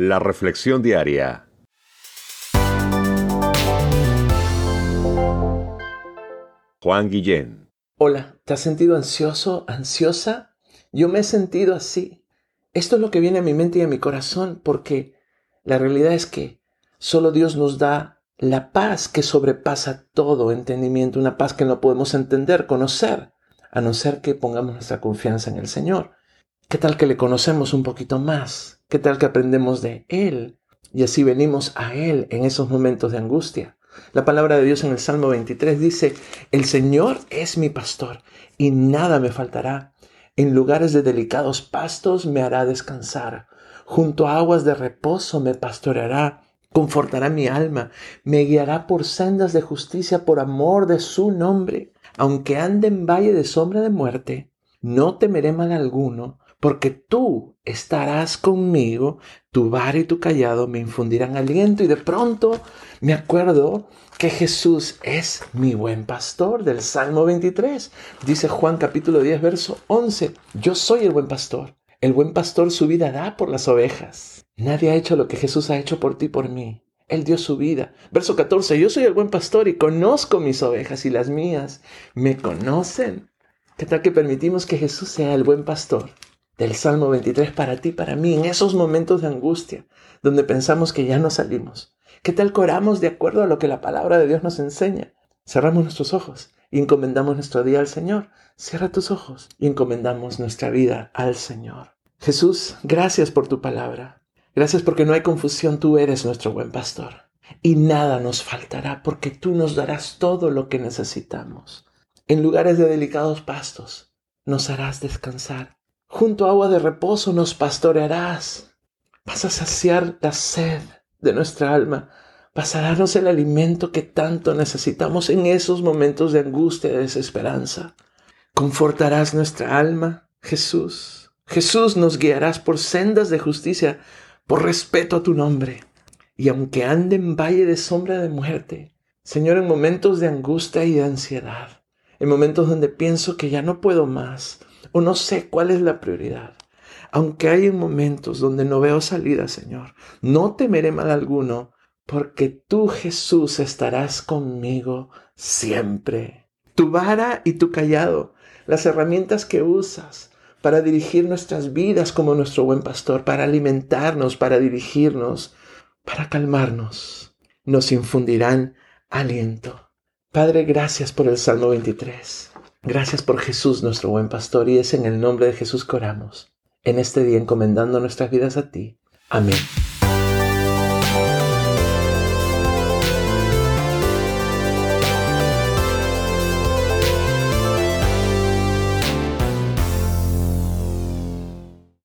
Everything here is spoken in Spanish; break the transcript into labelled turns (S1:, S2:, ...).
S1: La Reflexión Diaria. Juan Guillén.
S2: Hola, ¿te has sentido ansioso, ansiosa? Yo me he sentido así. Esto es lo que viene a mi mente y a mi corazón porque la realidad es que solo Dios nos da la paz que sobrepasa todo entendimiento, una paz que no podemos entender, conocer, a no ser que pongamos nuestra confianza en el Señor. ¿Qué tal que le conocemos un poquito más? ¿Qué tal que aprendemos de Él? Y así venimos a Él en esos momentos de angustia. La palabra de Dios en el Salmo 23 dice, El Señor es mi pastor y nada me faltará. En lugares de delicados pastos me hará descansar. Junto a aguas de reposo me pastoreará. Confortará mi alma, me guiará por sendas de justicia por amor de su nombre. Aunque ande en valle de sombra de muerte, no temeré mal alguno, porque tú estarás conmigo, tu bar y tu callado me infundirán aliento y de pronto me acuerdo que Jesús es mi buen pastor del Salmo 23. Dice Juan capítulo 10 verso 11, yo soy el buen pastor. El buen pastor su vida da por las ovejas. Nadie ha hecho lo que Jesús ha hecho por ti por mí. Él dio su vida. Verso 14, yo soy el buen pastor y conozco mis ovejas y las mías me conocen. ¿Qué tal que permitimos que Jesús sea el buen pastor? Del Salmo 23 para ti, para mí, en esos momentos de angustia, donde pensamos que ya no salimos. ¿Qué tal coramos de acuerdo a lo que la palabra de Dios nos enseña? Cerramos nuestros ojos y encomendamos nuestro día al Señor. Cierra tus ojos y encomendamos nuestra vida al Señor. Jesús, gracias por tu palabra. Gracias porque no hay confusión, tú eres nuestro buen pastor. Y nada nos faltará porque tú nos darás todo lo que necesitamos. En lugares de delicados pastos nos harás descansar Junto a agua de reposo nos pastorearás. Vas a saciar la sed de nuestra alma. Vas a darnos el alimento que tanto necesitamos en esos momentos de angustia y desesperanza. Confortarás nuestra alma, Jesús. Jesús nos guiarás por sendas de justicia, por respeto a tu nombre. Y aunque ande en valle de sombra de muerte, Señor, en momentos de angustia y de ansiedad, en momentos donde pienso que ya no puedo más, o no sé cuál es la prioridad. Aunque hay momentos donde no veo salida, Señor, no temeré mal alguno, porque tú, Jesús, estarás conmigo siempre. Tu vara y tu callado, las herramientas que usas para dirigir nuestras vidas como nuestro buen pastor, para alimentarnos, para dirigirnos, para calmarnos, nos infundirán aliento. Padre, gracias por el Salmo 23. Gracias por Jesús, nuestro buen pastor, y es en el nombre de Jesús que oramos, en este día encomendando nuestras vidas a ti. Amén.